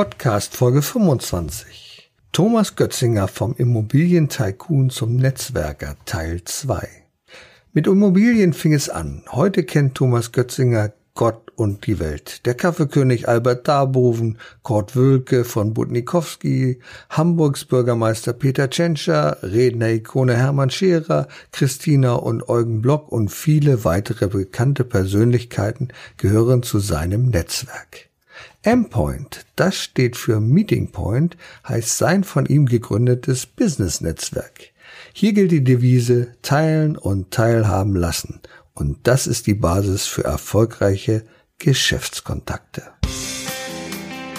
Podcast Folge 25. Thomas Götzinger vom Immobilientycoon zum Netzwerker Teil 2. Mit Immobilien fing es an. Heute kennt Thomas Götzinger Gott und die Welt. Der Kaffeekönig Albert Darboven, Kurt Wölke von Budnikowski, Hamburgs Bürgermeister Peter Tschentscher, Redner-Ikone Hermann Scherer, Christina und Eugen Block und viele weitere bekannte Persönlichkeiten gehören zu seinem Netzwerk. M-Point, das steht für Meeting Point, heißt sein von ihm gegründetes Business-Netzwerk. Hier gilt die Devise Teilen und Teilhaben lassen. Und das ist die Basis für erfolgreiche Geschäftskontakte.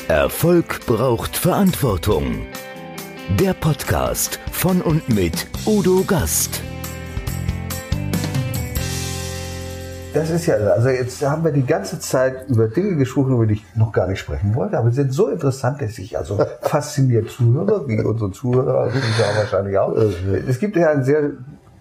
Erfolg braucht Verantwortung. Der Podcast von und mit Udo Gast. Das ist ja, also jetzt haben wir die ganze Zeit über Dinge gesprochen, über die ich noch gar nicht sprechen wollte, aber sie sind so interessant, dass ich also fasziniert zuhöre, wie unsere Zuhörer, also ja wahrscheinlich auch. Es gibt ja einen sehr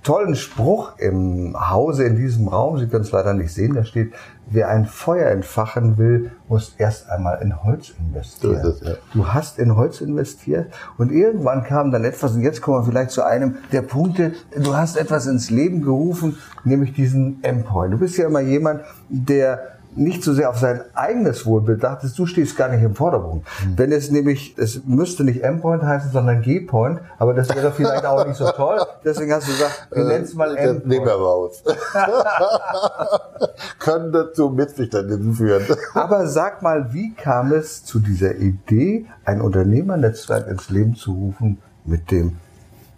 tollen Spruch im Hause in diesem Raum. Sie können es leider nicht sehen. Da steht, wer ein Feuer entfachen will, muss erst einmal in Holz investieren. Es, ja. Du hast in Holz investiert und irgendwann kam dann etwas, und jetzt kommen wir vielleicht zu einem der Punkte, du hast etwas ins Leben gerufen, nämlich diesen Endpoint. Du bist ja immer jemand, der nicht so sehr auf sein eigenes Wohl bedacht ist, du stehst gar nicht im Vordergrund. Mhm. Wenn es nämlich, es müsste nicht M-Point heißen, sondern G-Point, aber das wäre vielleicht auch nicht so toll. Deswegen hast du gesagt, wir nennen es mal M-Point. Nehmen wir raus. Könnte zu Missverständnissen führen. aber sag mal, wie kam es zu dieser Idee, ein Unternehmernetzwerk ins Leben zu rufen mit dem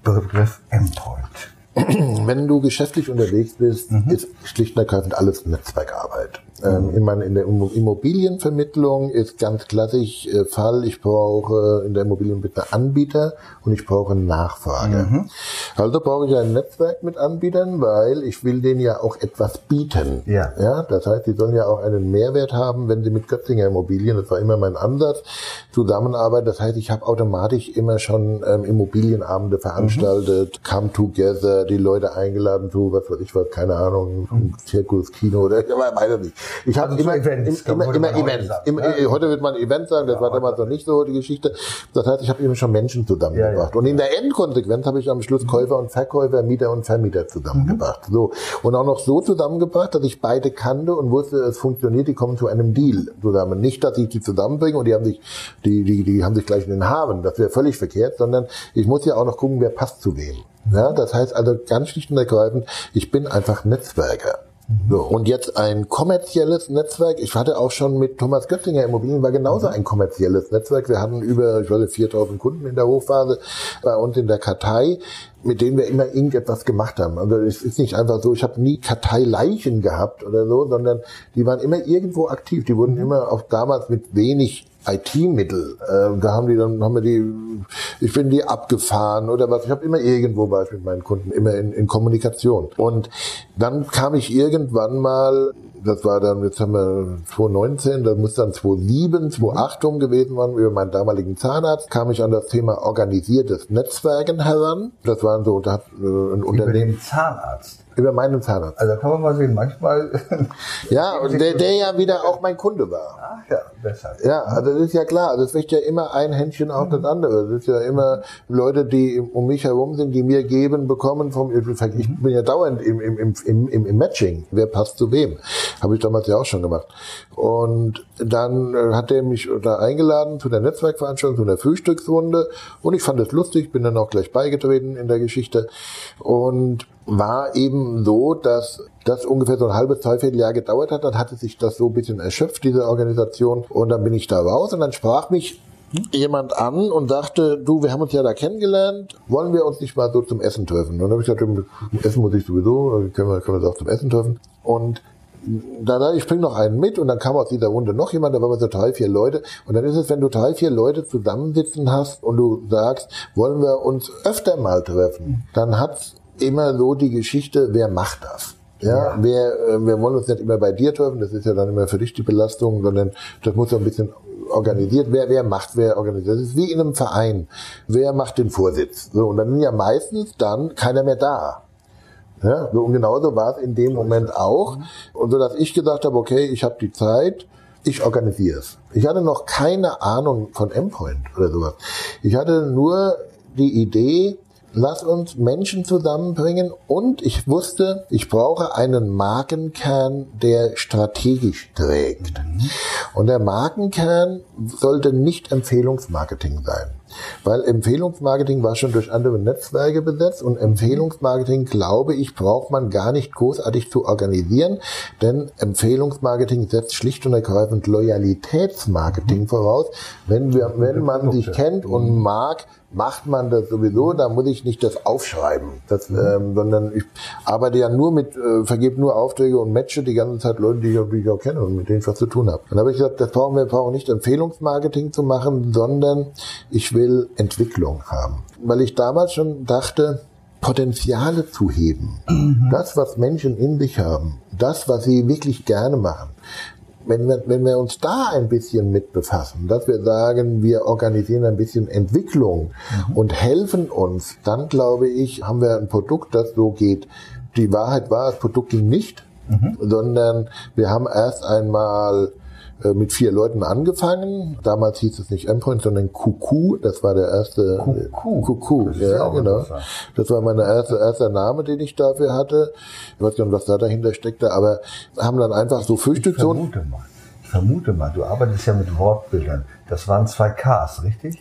Begriff M-Point? Wenn du geschäftlich unterwegs bist, mhm. ist schlicht und ergreifend alles Netzwerkarbeit. Ähm, ich meine, in der Immobilienvermittlung ist ganz klassisch äh, Fall, ich brauche in der Immobilienvermittlung Anbieter und ich brauche Nachfrage. Mhm. Also brauche ich ein Netzwerk mit Anbietern, weil ich will denen ja auch etwas bieten. Ja. ja. Das heißt, sie sollen ja auch einen Mehrwert haben, wenn sie mit Götzinger Immobilien, das war immer mein Ansatz, zusammenarbeiten. Das heißt, ich habe automatisch immer schon ähm, Immobilienabende veranstaltet, mhm. come together, die Leute eingeladen zu, was weiß ich was, keine Ahnung, mhm. Zirkus, Kino oder ich weiß nicht. Ich habe also immer, Events, immer, immer, immer Events. Immer, ja. Heute wird man Event sagen, das ja, war damals noch nicht so die Geschichte. Das heißt, ich habe immer schon Menschen zusammengebracht. Ja, und in der Endkonsequenz habe ich am Schluss Käufer und Verkäufer, Mieter und Vermieter zusammengebracht. Mhm. So. Und auch noch so zusammengebracht, dass ich beide kannte und wusste, es funktioniert, die kommen zu einem Deal zusammen. Nicht, dass ich die zusammenbringe und die haben sich, die, die, die haben sich gleich in den Haaren. Das wäre völlig verkehrt, sondern ich muss ja auch noch gucken, wer passt zu wem. Ja, das heißt also ganz schlicht und ergreifend, ich bin einfach Netzwerker. So, und jetzt ein kommerzielles Netzwerk. Ich hatte auch schon mit Thomas Göttinger Immobilien, war genauso ein kommerzielles Netzwerk. Wir hatten über, ich weiß 4000 Kunden in der Hochphase bei uns in der Kartei, mit denen wir immer irgendetwas gemacht haben. Also es ist nicht einfach so, ich habe nie Karteileichen gehabt oder so, sondern die waren immer irgendwo aktiv. Die wurden immer auch damals mit wenig IT-Mittel. Äh, da haben die dann, haben wir die, ich bin die abgefahren oder was. Ich habe immer irgendwo war ich mit meinen Kunden, immer in, in Kommunikation. Und dann kam ich irgendwann mal das war dann, jetzt haben wir 2019, das muss dann 2007, 2008 um gewesen sein, über meinen damaligen Zahnarzt, kam ich an das Thema organisiertes Netzwerken heran. Das waren so, hat äh, ein Unternehmen. Zahnarzt? Über meinen Zahnarzt. Also kann man mal sehen, manchmal. ja, und der, der ja wieder auch mein Kunde war. Ach ja, deshalb. Ja, also das ist ja klar. Also es wächst ja immer ein Händchen auf das andere. Das ist ja immer Leute, die um mich herum sind, die mir geben, bekommen vom, ich bin ja dauernd im, im, im, im, im Matching. Wer passt zu wem? Habe ich damals ja auch schon gemacht. Und dann äh, hat er mich da eingeladen zu der Netzwerkveranstaltung, zu der Frühstücksrunde. Und ich fand es lustig, bin dann auch gleich beigetreten in der Geschichte. Und war eben so, dass das ungefähr so ein halbes, dreiviertel Jahr gedauert hat. Dann hatte sich das so ein bisschen erschöpft, diese Organisation. Und dann bin ich da raus und dann sprach mich jemand an und sagte, du, wir haben uns ja da kennengelernt, wollen wir uns nicht mal so zum Essen treffen? Und dann habe ich gesagt, Essen muss ich sowieso, können wir, können wir auch zum Essen treffen. Und da, ich bringe noch einen mit und dann kam aus dieser Runde noch jemand, da waren wir so drei, vier Leute. Und dann ist es, wenn du drei, vier Leute zusammensitzen hast und du sagst, wollen wir uns öfter mal treffen, dann hat's immer so die Geschichte, wer macht das? Ja, ja. Wir, äh, wir wollen uns nicht immer bei dir treffen, das ist ja dann immer für dich die Belastung, sondern das muss so ein bisschen organisiert. Wer, wer macht, wer organisiert. Das ist wie in einem Verein. Wer macht den Vorsitz? So, und dann sind ja meistens dann keiner mehr da. Ja, so, und genauso war es in dem Moment auch. Und so, dass ich gesagt habe, okay, ich habe die Zeit, ich organisiere es. Ich hatte noch keine Ahnung von Endpoint oder sowas. Ich hatte nur die Idee, lass uns Menschen zusammenbringen und ich wusste, ich brauche einen Markenkern, der strategisch trägt. Und der Markenkern sollte nicht Empfehlungsmarketing sein. Weil Empfehlungsmarketing war schon durch andere Netzwerke besetzt und Empfehlungsmarketing, glaube ich, braucht man gar nicht großartig zu organisieren, denn Empfehlungsmarketing setzt schlicht und ergreifend Loyalitätsmarketing voraus. Wenn, wir, wenn man sich kennt und mag, macht man das sowieso, da muss ich nicht das aufschreiben, das, ähm, sondern ich arbeite ja nur mit, äh, vergebe nur Aufträge und matche die ganze Zeit Leute, die ich, auch, die ich auch kenne und mit denen ich was zu tun habe. Dann habe ich gesagt, das brauchen wir, brauchen nicht Empfehlungsmarketing zu machen, sondern ich will Entwicklung haben. Weil ich damals schon dachte, Potenziale zu heben. Das, was Menschen in sich haben, das, was sie wirklich gerne machen, wenn wir, wenn wir uns da ein bisschen mit befassen, dass wir sagen, wir organisieren ein bisschen Entwicklung mhm. und helfen uns, dann glaube ich, haben wir ein Produkt, das so geht. Die Wahrheit war, das Produkt ging nicht, mhm. sondern wir haben erst einmal mit vier Leuten angefangen. Damals hieß es nicht Endpoint, sondern Kuku. Das war der erste. Kuku. Kuku. Ja, ja genau. Das war mein erster, erster Name, den ich dafür hatte. Ich weiß gar nicht, was da dahinter steckte, aber haben dann einfach so Frühstückszonen. Ich vermute mal. Ich vermute mal. Du arbeitest ja mit Wortbildern. Das waren zwei Ks, richtig?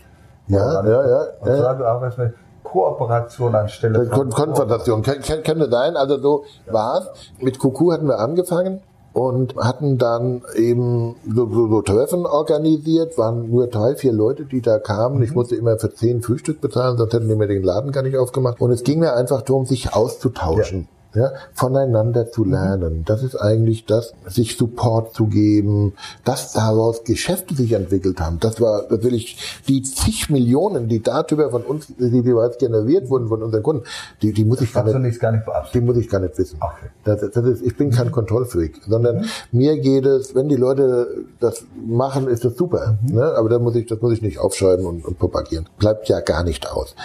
Ja, ja, ja. Und ja. du arbeitest mit Kooperation anstelle von Konfrontation. Könnte sein. Also so ja. war's. Mit Kuku hatten wir angefangen und hatten dann eben so, so, so Treffen organisiert, waren nur drei, vier Leute, die da kamen. Mhm. Ich musste immer für zehn Frühstück bezahlen, sonst hätten die mir den Laden gar nicht aufgemacht. Und es ging mir einfach darum, sich auszutauschen. Ja ja, voneinander zu lernen. Das ist eigentlich das, sich Support zu geben, dass daraus Geschäfte sich entwickelt haben. Das war natürlich die zig Millionen, die darüber von uns, die bereits generiert wurden von unseren Kunden, die, die muss ich gar nicht, gar nicht die muss ich gar nicht wissen. Okay. Das, das ist, ich bin kein mhm. Kontrollfreak, sondern mhm. mir geht es, wenn die Leute das machen, ist das super. Mhm. Ne? Aber das muss ich, das muss ich nicht aufschreiben und, und propagieren. Bleibt ja gar nicht aus.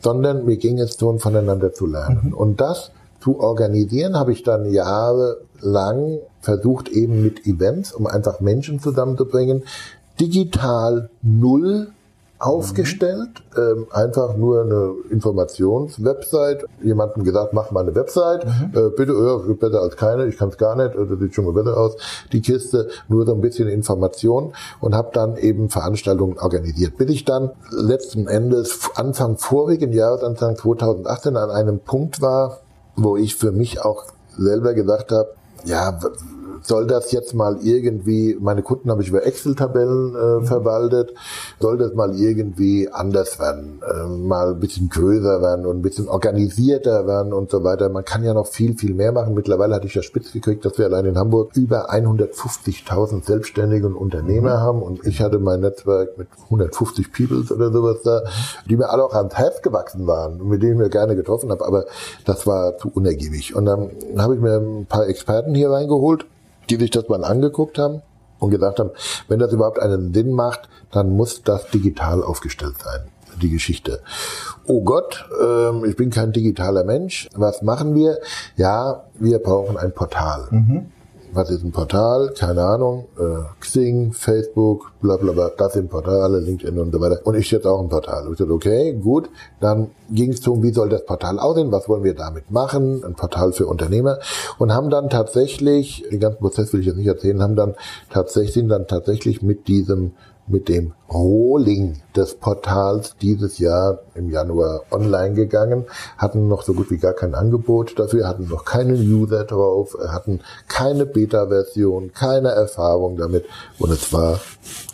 Sondern mir ging es darum, voneinander zu lernen. Mhm. Und das zu organisieren, habe ich dann jahrelang versucht, eben mit Events, um einfach Menschen zusammenzubringen, digital null aufgestellt, mhm. ähm, einfach nur eine Informationswebsite. Jemandem gesagt, mach mal eine Website, mhm. äh, bitte, ja, besser als keine, ich kann es gar nicht, das sieht schon mal besser aus, die Kiste, nur so ein bisschen Information und habe dann eben Veranstaltungen organisiert. Bis ich dann letzten Endes Anfang vorigen Jahres, Anfang 2018 an einem Punkt war, wo ich für mich auch selber gedacht habe, ja, soll das jetzt mal irgendwie, meine Kunden habe ich über Excel-Tabellen äh, mhm. verwaltet, soll das mal irgendwie anders werden, äh, mal ein bisschen größer werden und ein bisschen organisierter werden und so weiter. Man kann ja noch viel, viel mehr machen. Mittlerweile hatte ich ja spitz gekriegt, dass wir allein in Hamburg über 150.000 Selbstständige und Unternehmer mhm. haben und ich hatte mein Netzwerk mit 150 Peoples oder sowas da, die mir alle auch ans Herz gewachsen waren und mit denen ich mir gerne getroffen habe, aber das war zu unergiebig. Und dann habe ich mir ein paar Experten hier reingeholt, die sich das mal angeguckt haben und gesagt haben, wenn das überhaupt einen Sinn macht, dann muss das digital aufgestellt sein, die Geschichte. Oh Gott, ähm, ich bin kein digitaler Mensch. Was machen wir? Ja, wir brauchen ein Portal. Mhm was ist ein Portal? Keine Ahnung. Äh, Xing, Facebook, bla bla bla, das sind Portale, LinkedIn und so weiter. Und ich jetzt auch ein Portal. Ich dachte, okay, gut. Dann ging es darum, wie soll das Portal aussehen? Was wollen wir damit machen? Ein Portal für Unternehmer. Und haben dann tatsächlich, den ganzen Prozess will ich jetzt nicht erzählen, haben dann tatsächlich, sind dann tatsächlich mit diesem mit dem Rolling des Portals dieses Jahr im Januar online gegangen, hatten noch so gut wie gar kein Angebot dafür, hatten noch keinen User drauf, hatten keine Beta-Version, keine Erfahrung damit und es war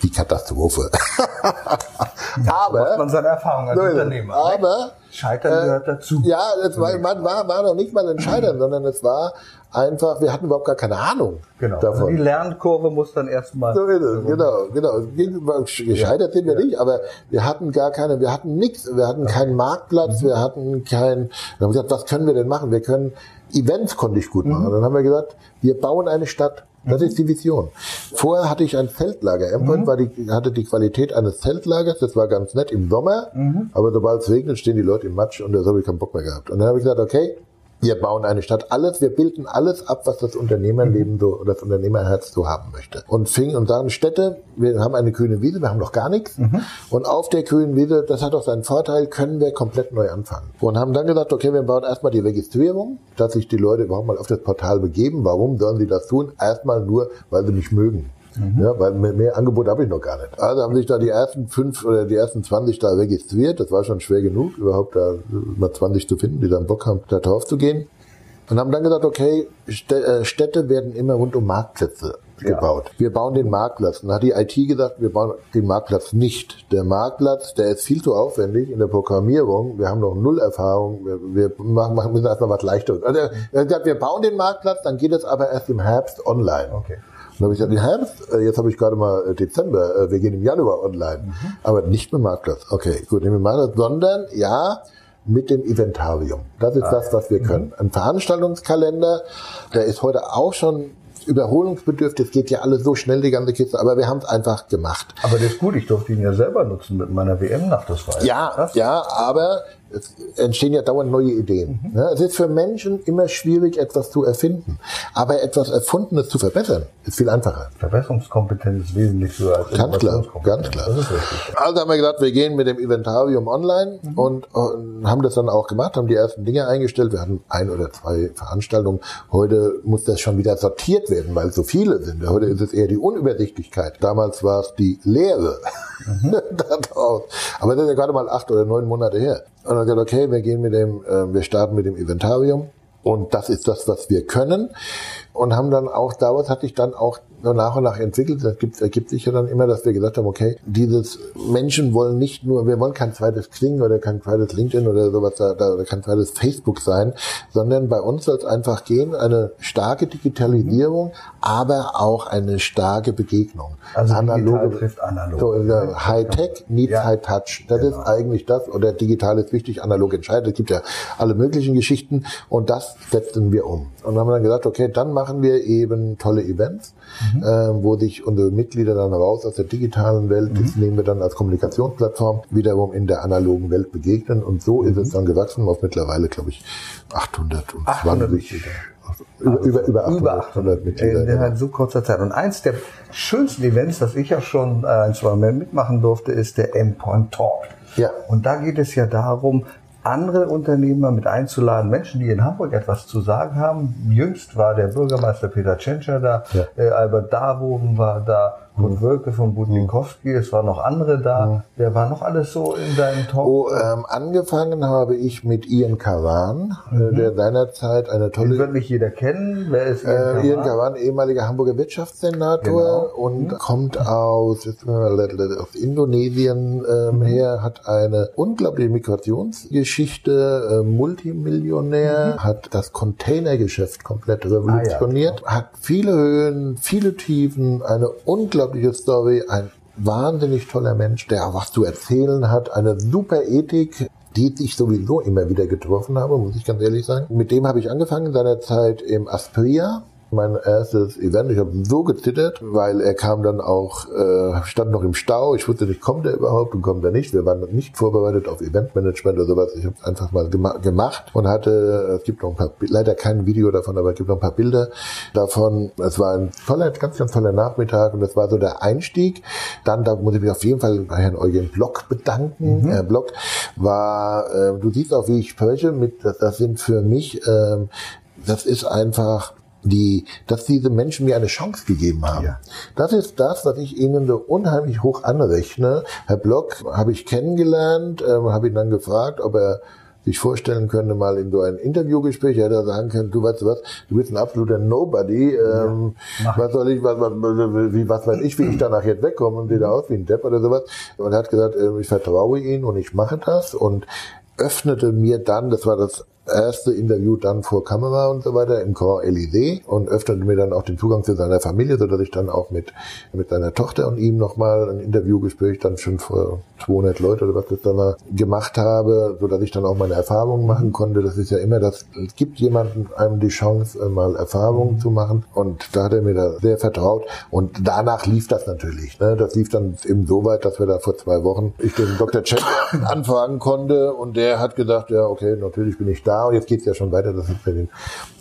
die Katastrophe. aber man seine Erfahrung als Unternehmer. Ne? Aber Scheitern äh, gehört dazu. Ja, es war, man war, war noch nicht mal ein Scheitern, sondern es war einfach, wir hatten überhaupt gar keine Ahnung genau. Also davon. Also die Lernkurve muss dann erstmal. So genau, genau. Gescheitert sind wir nicht, aber wir hatten gar keine, wir hatten nichts, wir hatten keinen Marktplatz, mhm. wir hatten kein, wir haben gesagt, was können wir denn machen? Wir können, Events konnte ich gut machen. Mhm. Dann haben wir gesagt, wir bauen eine Stadt. Das mhm. ist die Vision. Vorher hatte ich ein Zeltlager. Endpoint mhm. war die, hatte die Qualität eines Zeltlagers. Das war ganz nett im Sommer. Mhm. Aber sobald es regnet, stehen die Leute im Matsch und da habe ich keinen Bock mehr gehabt. Und dann habe ich gesagt, okay, Wir bauen eine Stadt. Alles, wir bilden alles ab, was das Unternehmerleben so, oder das Unternehmerherz so haben möchte. Und fing und sagen Städte, wir haben eine grüne Wiese, wir haben noch gar nichts. Und auf der grünen Wiese, das hat auch seinen Vorteil, können wir komplett neu anfangen. Und haben dann gesagt, okay, wir bauen erstmal die Registrierung, dass sich die Leute überhaupt mal auf das Portal begeben. Warum sollen sie das tun? Erstmal nur, weil sie mich mögen. Ja, weil mehr, mehr Angebot habe ich noch gar nicht. Also haben sich da die ersten fünf oder die ersten 20 da registriert. Das war schon schwer genug, überhaupt da mal 20 zu finden, die dann Bock haben, da drauf zu gehen. Und haben dann gesagt, okay, Stä- äh, Städte werden immer rund um Marktplätze Ja. gebaut. Wir bauen den Marktplatz. Und dann hat die IT gesagt, wir bauen den Marktplatz nicht. Der Marktplatz, der ist viel zu aufwendig in der Programmierung. Wir haben noch null Erfahrung. Wir, wir machen, machen müssen erstmal was Leichteres. Also, er hat gesagt, wir bauen den Marktplatz, dann geht es aber erst im Herbst online. Okay. Dann habe ich gesagt, Herbst, äh, jetzt habe ich gerade mal äh, Dezember, äh, wir gehen im Januar online. Aber nicht mit Marktplatz. Okay, gut, nicht mit Marktplatz, sondern ja, mit dem Inventarium. Das ist das, was wir können. Ein Veranstaltungskalender, der ist heute auch schon überholungsbedürftig. Es geht ja alles so schnell, die ganze Kiste. Aber wir haben es einfach gemacht. Aber das ist gut, ich durfte ihn ja selber nutzen mit meiner WM-Nacht, das war Ja, krass. ja, aber es entstehen ja dauernd neue Ideen. Mhm. Ne? Es ist für Menschen immer schwierig, etwas zu erfinden. Aber etwas Erfundenes zu verbessern, ist viel einfacher. Verbesserungskompetenz ist wesentlich höher als Ganz klar, ganz klar. Also haben wir gesagt, wir gehen mit dem Inventarium online und, und haben das dann auch gemacht, haben die ersten Dinge eingestellt. Wir hatten ein oder zwei Veranstaltungen. Heute muss das schon wieder sortiert werden, weil so viele sind. Heute ist es eher die Unübersichtlichkeit. Damals war es die Leere. da draus. Aber das ist ja gerade mal acht oder neun Monate her. Und dann gesagt, okay, wir gehen mit dem, äh, wir starten mit dem Inventarium. Und das ist das, was wir können. Und haben dann auch, daraus hat sich dann auch so nach und nach entwickelt. Das gibt, ergibt sich ja dann immer, dass wir gesagt haben, okay, dieses Menschen wollen nicht nur, wir wollen kein zweites Kling oder kein zweites LinkedIn oder sowas da, da oder kein zweites Facebook sein, sondern bei uns soll es einfach gehen, eine starke Digitalisierung, aber auch eine starke Begegnung. Also trifft analog. So, äh, High-Tech needs Ja. High-Touch. Das Genau. ist eigentlich das, oder digital ist wichtig, analog entscheidet. Es gibt ja alle möglichen Geschichten und das setzen wir um. Und dann haben wir dann gesagt, okay, dann machen wir eben tolle Events, Mhm. Äh, wo sich unsere Mitglieder dann raus aus der digitalen Welt, Mhm. das nehmen wir dann als Kommunikationsplattform, wiederum in der analogen Welt begegnen. Und so ist Mhm. es dann gewachsen auf mittlerweile, glaube ich, 820. 800 Mitglieder. Über, über, über 800, Über 800 Mitglieder. in in so kurzer Zeit. Und eins der schönsten Events, das ich ja schon äh, ein, zwei Mal mitmachen durfte, ist der M-Point Talk. Ja. Und da geht es ja darum, andere Unternehmer mit einzuladen, Menschen, die in Hamburg etwas zu sagen haben. Jüngst war der Bürgermeister Peter Tschentscher da, Ja. äh, Albert Darwoven war da, Kurt Wölke von Budnikowski, es waren noch andere da. Wer war noch alles so in deinem Talk? Oh, ähm, angefangen habe ich mit Ian Kavan, äh, der seinerzeit eine Den tolle wird nicht jeder kennen. Wer ist Äh, Ian Kavan? Kavan, ehemaliger Hamburger Wirtschaftssenator Genau. und kommt aus, aus Indonesien ähm, her, hat eine unglaubliche Migrationsgeschichte, äh, Multimillionär, hat das Containergeschäft komplett revolutioniert, hat viele Höhen, viele Tiefen, eine unglaubliche Story, ein wahnsinnig toller Mensch, der auch was zu erzählen hat, eine super Ethik, die ich sowieso immer wieder getroffen habe, muss ich ganz ehrlich sagen. Mit dem habe ich angefangen seinerzeit im Aspria. Mein erstes Event, ich habe so gezittert, weil er kam dann auch, äh, stand noch im Stau. Ich wusste nicht, kommt er überhaupt und kommt er nicht. Wir waren nicht vorbereitet auf Eventmanagement oder sowas. Ich habe es einfach mal gema gemacht und hatte, es gibt noch ein paar, leider kein Video davon, aber es gibt noch ein paar Bilder davon. Es war ein toller, ganz, ganz toller Nachmittag und das war so der Einstieg. Dann, da muss ich mich auf jeden Fall bei Herrn Eugen Block bedanken. Herr Block war, äh, du siehst auch, wie ich spreche, mit, das, das sind für mich, ähm, das ist einfach, die, dass diese Menschen mir eine Chance gegeben haben. Ja. Das ist das, was ich ihnen so unheimlich hoch anrechne. Herr Block habe ich kennengelernt, ähm, habe ihn dann gefragt, ob er sich vorstellen könnte, mal in so ein Interviewgespräch, er hätte sagen können, du weißt du was, du bist ein absoluter Nobody, ähm, mach was soll ich, was, was, wie, was weiß ich, wie ich danach jetzt wegkomme und sehe da aus wie ein Depp oder sowas. Und er hat gesagt, ähm, ich vertraue ihm und ich mache das und öffnete mir dann, das war das erste Interview dann vor Kamera und so weiter im Corps Elysée und öffnete mir dann auch den Zugang zu seiner Familie, so dass ich dann auch mit, mit seiner Tochter und ihm nochmal ein Interviewgespräch dann schon vor 200 Leute oder was das dann war, gemacht habe, so dass ich dann auch meine Erfahrungen machen konnte. Das ist ja immer das, es gibt jemandem einem die Chance, mal Erfahrungen zu machen und da hat er mir da sehr vertraut und danach lief das natürlich. Ne? Das lief dann eben so weit, dass wir da vor zwei Wochen ich den Dr. Cech anfragen konnte und der hat gesagt, ja okay, natürlich bin ich da da und jetzt geht's ja schon weiter. Das ist für den,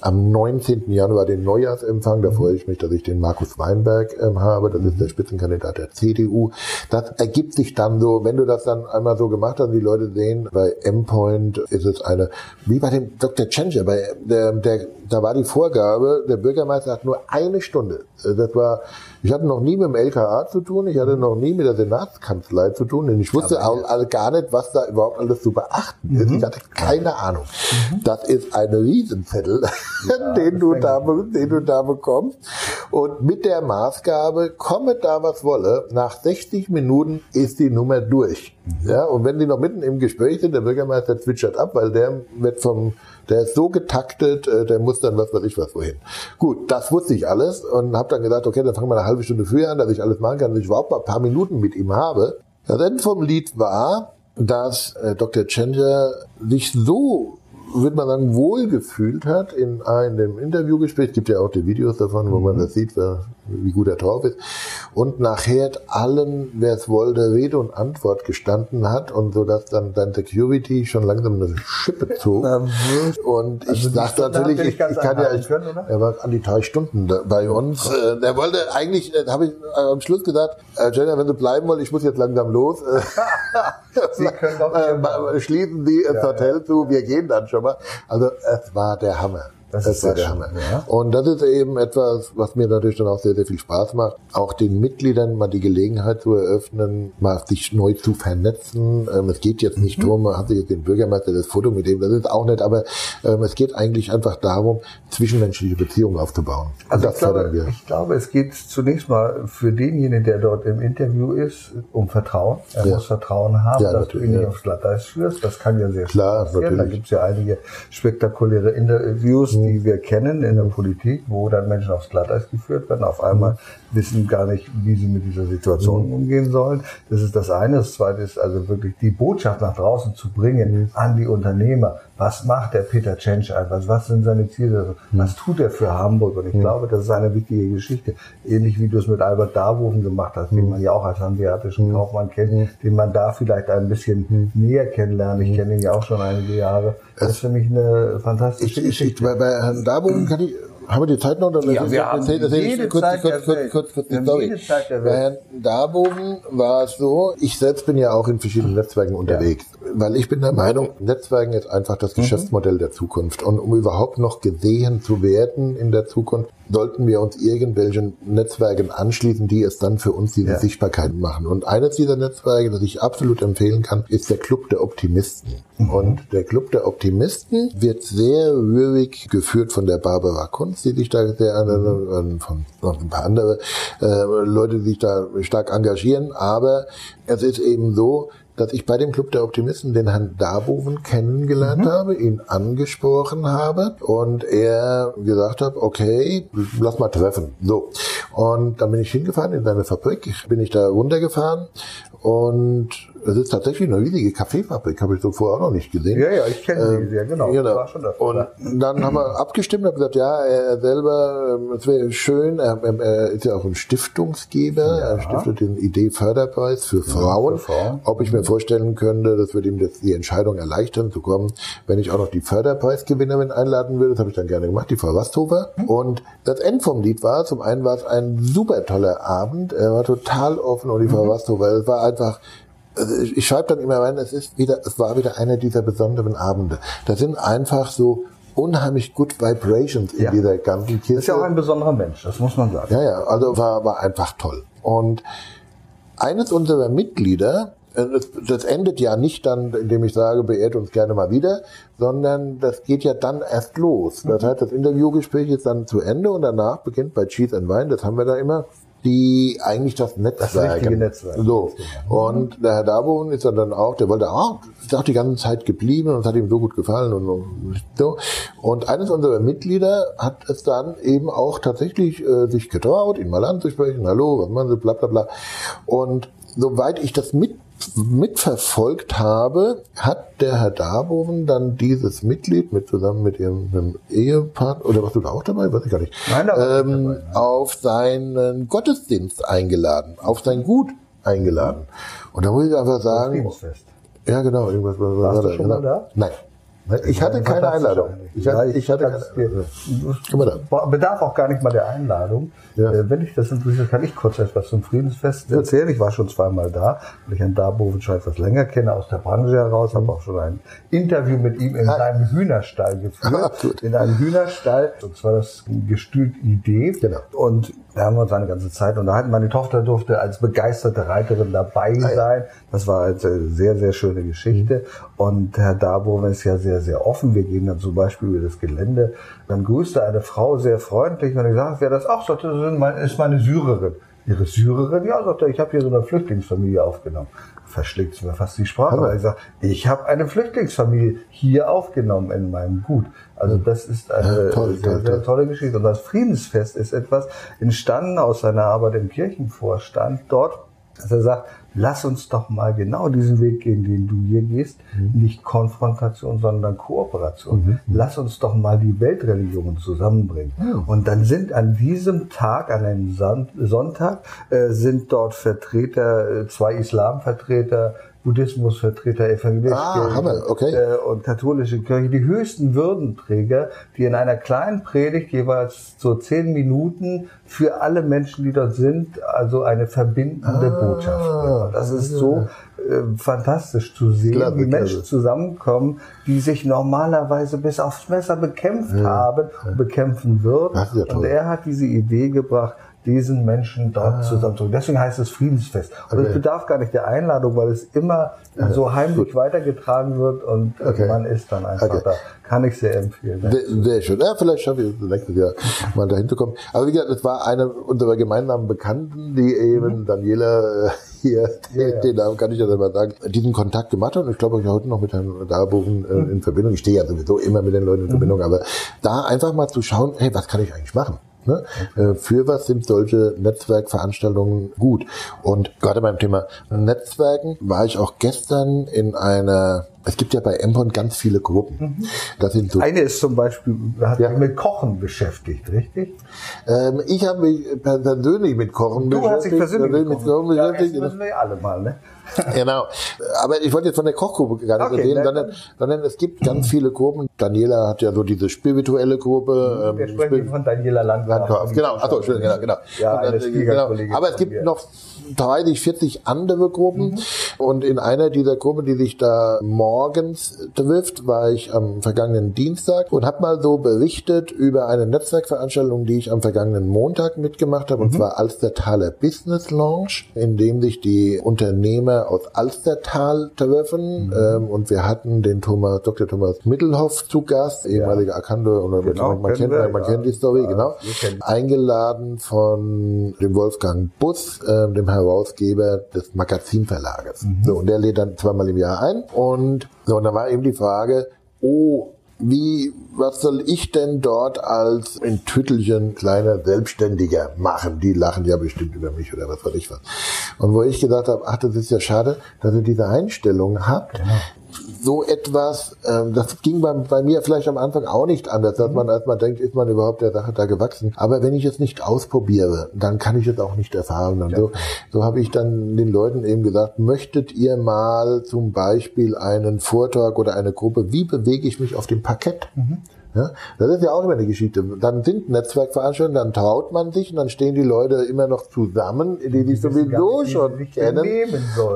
am 19. Januar den Neujahrsempfang. Da freue ich mich, dass ich den Markus Weinberg ähm, habe. Das ist der Spitzenkandidat der CDU. Das ergibt sich dann so, wenn du das dann einmal so gemacht hast, die Leute sehen, bei M-Point ist es eine, wie bei dem Dr. Changer, bei der, der, da war die Vorgabe, der Bürgermeister hat nur eine Stunde. Das war, ich hatte noch nie mit dem LKA zu tun, ich hatte noch nie mit der Senatskanzlei zu tun, denn ich wusste auch alle gar nicht, was da überhaupt alles zu beachten ist. Ich hatte keine Ahnung. Das ist ein Riesenzettel, den du da, den du da bekommst. Und mit der Maßgabe, komme da was wolle, nach 60 Minuten ist die Nummer durch. Ja, und wenn die noch mitten im Gespräch sind, der Bürgermeister zwitschert ab, weil der wird vom, der ist so getaktet, äh, der muss dann was weiß ich was wohin. Gut, das wusste ich alles und habe dann gesagt, okay, dann fangen wir eine halbe Stunde früher an, dass ich alles machen kann, dass ich überhaupt mal ein paar Minuten mit ihm habe. Das Ende vom Lied war, dass äh, Dr. Changer sich so würde man sagen, wohlgefühlt hat in einem Interviewgespräch. Es gibt ja auch die Videos davon, wo man das sieht, wer, wie gut er drauf ist. Und nachher allen, wer es wollte, Rede und Antwort gestanden hat und so dass dann dein Security schon langsam eine Schippe zog. Und ich Also Stunde natürlich, ich, ich kann ja, ich, können, er war an die drei Stunden da, bei uns. Äh, Der wollte eigentlich, äh, habe ich äh, am Schluss gesagt, äh, Jenna, wenn du bleiben wollt, ich muss jetzt langsam los. Äh, Sie können doch nicht äh, schließen Sie ins Hotel zu, wir gehen dann schon mal. Also es war der Hammer. Das es ist war der Hammer. ja. Und das ist eben etwas, was mir natürlich dann auch sehr, sehr viel Spaß macht, auch den Mitgliedern mal die Gelegenheit zu eröffnen, mal sich neu zu vernetzen. Ähm, es geht jetzt Mhm. nicht drum, man hat sich jetzt den Bürgermeister das Foto mit dem, das ist auch nicht, aber ähm, es geht eigentlich einfach darum, zwischenmenschliche Beziehungen aufzubauen. Also das ich glaube, wir. ich glaube, es geht zunächst mal für denjenigen, der dort im Interview ist, um Vertrauen. Er Ja. muss Vertrauen haben, Ja, dass du ihn natürlich, nicht aufs Glatteis führst. Das kann ja sehr Klar, passieren. Da natürlich. gibt es ja einige spektakuläre Interviews, Die wir kennen in der Politik, wo dann Menschen aufs Glatteis geführt werden. Auf einmal. Wissen gar nicht, wie sie mit dieser Situation umgehen sollen. Das ist das eine. Das zweite ist also wirklich die Botschaft nach draußen zu bringen Mhm. an die Unternehmer. Was macht der Peter Tschensch einfach? Was sind seine Ziele? Mhm. Was tut er für Hamburg? Und ich glaube, das ist eine wichtige Geschichte. Ähnlich wie du es mit Albert Darboven gemacht hast, Mhm. den man ja auch als hanseatischen Kaufmann kennt, den man da vielleicht ein bisschen Mhm. näher kennenlernt. Ich kenne ihn ja auch schon einige Jahre. Das ist für mich eine fantastische Ich, ich, ich, Geschichte. bei, bei Herrn Darboven kann ich, haben wir die Zeit noch? Dann Ja, wir haben erzähl- erzähl ich jede kurz, Zeit kurz, der kurz, Welt. kurz, kurz Wir haben Story. jede Zeit der Welt. Darboven war es so, ich selbst bin ja auch in verschiedenen Netzwerken unterwegs, weil ich bin der Meinung, Netzwerken ist einfach das Mhm. Geschäftsmodell der Zukunft. Und um überhaupt noch gesehen zu werden in der Zukunft, sollten wir uns irgendwelchen Netzwerken anschließen, die es dann für uns diese Ja. Sichtbarkeit machen. Und eines dieser Netzwerke, das ich absolut empfehlen kann, ist der Club der Optimisten. Mhm. Und der Club der Optimisten wird sehr rührig geführt von der Barbara Kunz, die sich da sehr, Mhm. äh, von noch ein paar andere äh, Leute, die sich da stark engagieren. Aber es ist eben so, dass ich bei dem Club der Optimisten den Herrn Darboven kennengelernt habe, ihn angesprochen habe und er gesagt hat, okay, lass mal treffen. So. Und dann bin ich hingefahren in seine Fabrik, bin ich da runtergefahren und es ist tatsächlich eine riesige Kaffeefabrik, habe ich so vorher auch noch nicht gesehen. Ja, ja, ich kenne sie, ja, genau. Genau. War schon das, und ja. dann haben wir abgestimmt, habe gesagt, ja, er selber, ähm, es wäre schön, er, er- ist ja auch ein Stiftungsgeber, er stiftet den Idee-Förderpreis für Frauen. für Frauen. Ob ich mir vorstellen könnte, das würde ihm das, die Entscheidung erleichtern zu kommen, wenn ich auch noch die Förderpreisgewinnerin einladen würde, das habe ich dann gerne gemacht, die Frau Wasthofer. Hm. Und das Ende vom Lied war, zum einen war es ein super toller Abend, er war total offen und die Mhm. Frau Wasthofer, es war einfach, also ich, schreibe dann immer rein, es ist wieder, es war wieder einer dieser besonderen Abende. Da sind einfach so unheimlich good Vibrations in Ja. dieser ganzen Kiste. Ist ja auch ein besonderer Mensch, das muss man sagen. Ja, ja, also war, war einfach toll. Und eines unserer Mitglieder, äh, das, das endet ja nicht dann, indem ich sage, beehrt uns gerne mal wieder, sondern das geht ja dann erst los. Das heißt, das Interviewgespräch ist dann zu Ende und danach beginnt bei Cheese and Wine, das haben wir da immer, die eigentlich das Netzwerk. So. Und der Herr Darboven ist dann, dann auch, der wollte auch, ist auch die ganze Zeit geblieben und es hat ihm so gut gefallen und und so. Und eines unserer Mitglieder hat es dann eben auch tatsächlich äh, sich getraut, ihn mal anzusprechen, hallo, was machen Sie, bla bla bla. Und soweit ich das mit mitverfolgt habe, hat der Herr Darboven dann dieses Mitglied mit zusammen mit ihrem, Ehepartner, oder warst du da auch dabei? Weiß ich gar nicht. Nein, da war ich nicht ähm, dabei, nein. auf seinen Gottesdienst eingeladen, auf sein Gut eingeladen. Und da muss ich einfach sagen, ja genau, irgendwas war du da, schon genau. mal da? Nein. Ich hatte keine Einladung. Ich hatte, ich hatte da. Bedarf auch gar nicht mal der Einladung. Ja. Äh, Wenn dich das interessiert, kann ich kurz etwas zum Friedensfest erzählen. Ich war schon zweimal da, weil ich Herrn Darboven schon etwas länger kenne aus der Branche heraus, habe auch schon ein Interview mit ihm in seinem Hühnerstall geführt. in einem Hühnerstall. Und zwar das Gestüt Idee. Genau. Und da haben wir uns eine ganze Zeit unterhalten. Meine Tochter durfte als begeisterte Reiterin dabei Ah, sein. Das war eine sehr, sehr schöne Geschichte. Und Herr Darboven ist ja sehr, sehr offen. Wir gehen dann zum Beispiel über das Gelände. Dann grüßte eine Frau sehr freundlich und ich sagte, wer das auch? Sagte, ist meine Syrerin. Ihre Syrerin? Ja, sagte er, ich habe hier so eine Flüchtlingsfamilie aufgenommen. Verschlägt es mir fast die Sprache. Aber ich sage, ich habe eine Flüchtlingsfamilie hier aufgenommen in meinem Gut. Also das ist eine Ja, toll, sehr, sehr toll. tolle Geschichte. Und das Friedensfest ist etwas entstanden aus seiner Arbeit im Kirchenvorstand dort, dass er sagt, lass uns doch mal genau diesen Weg gehen, den du hier gehst. Nicht Konfrontation, sondern Kooperation. Lass uns doch mal die Weltreligionen zusammenbringen. Und dann sind an diesem Tag, an einem Son- Sonntag, äh, sind dort Vertreter, äh, zwei Islamvertreter, Buddhismusvertreter, evangelische Ah, okay. äh, und katholische Kirche, die höchsten Würdenträger, die in einer kleinen Predigt jeweils so zehn Minuten für alle Menschen, die dort sind, also eine verbindende Ah, Botschaft Das ist so äh, fantastisch zu sehen, Klasse, wie Menschen zusammenkommen, die sich normalerweise bis aufs Messer bekämpft haben und bekämpfen würden. Ja und er hat diese Idee gebracht, diesen Menschen dort zusammenzubringen. Deswegen heißt es Friedensfest. Und es Okay. bedarf gar nicht der Einladung, weil es immer so heimlich weitergetragen wird und äh, Okay. man ist dann einfach Okay. da. Kann ich sehr empfehlen. Sehr, sehr schön. Ja, vielleicht schaffe ich es nächstes Jahr mal dahin zu kommen. Aber wie gesagt, es war eine unserer gemeinsamen Bekannten, die eben Daniela äh, hier, Mhm. Ja, ja. den Namen kann ich ja selber sagen, diesen Kontakt gemacht hat. Und ich glaube, ich heute noch mit Herrn Darboven äh, Mhm. in Verbindung. Ich stehe ja sowieso immer mit den Leuten in Verbindung, aber da einfach mal zu schauen, hey, was kann ich eigentlich machen? Ne? Äh, Für was sind solche Netzwerkveranstaltungen gut? Und gerade beim Thema Netzwerken war ich auch gestern in einer, es gibt ja bei Empon ganz viele Gruppen. Das sind so Eine ist zum Beispiel, hat Ja. sich mit Kochen beschäftigt, richtig? Ähm, ich habe mich per- persönlich mit Kochen Du hast dich persönlich mit mit Kochen Ja, beschäftigt. müssen wir ja alle mal, ne? genau. Aber ich wollte jetzt von der Kochgruppe gar nicht Okay, reden, sondern, sondern es gibt ganz viele Gruppen. Daniela hat ja so diese spirituelle Gruppe. Wir ähm, sprechen Spir- von Daniela Landgraf. Genau, achso, schön, genau, genau. Ja, dann, äh, Schwiegerkollegin Aber es gibt mir. noch 30, 40 andere Gruppen. Und in einer dieser Gruppen, die sich da morgens trifft, war ich am vergangenen Dienstag und habe mal so berichtet über eine Netzwerkveranstaltung, die ich am vergangenen Montag mitgemacht habe, und zwar Alstertaler Business Launch, in dem sich die Unternehmer aus Alstertal treffen. Ähm, und wir hatten den Thomas, Dr. Thomas Mittelhoff zu Gast, ehemaliger Akando, oder Genau, man, kennt, wir, man ja. kennt die Story, Ja, genau. Eingeladen von dem Wolfgang Bus, ähm, dem Herausgeber des Magazinverlages. Mhm. So, und der lädt dann zweimal im Jahr ein. Und so, und da war eben die Frage, oh, wie, was soll ich denn dort als in Tüttelchen kleiner Selbstständiger machen? Die lachen ja bestimmt über mich oder was weiß ich was. Und wo ich gedacht habe, ach, das ist ja schade, dass ihr diese Einstellung habt. Genau. So etwas, ähm, das ging bei, bei mir vielleicht am Anfang auch nicht anders, dass man erstmal denkt, ist man überhaupt der Sache da gewachsen. Aber wenn ich es nicht ausprobiere, dann kann ich es auch nicht erfahren. Und so, so habe ich dann den Leuten eben gesagt, möchtet ihr mal zum Beispiel einen Vortrag oder eine Gruppe, wie bewege ich mich auf dem Parkett? Ja, das ist ja auch immer eine Geschichte. Dann sind Netzwerkveranstaltungen, dann traut man sich und dann stehen die Leute immer noch zusammen, die sich sowieso nicht, schon sich kennen.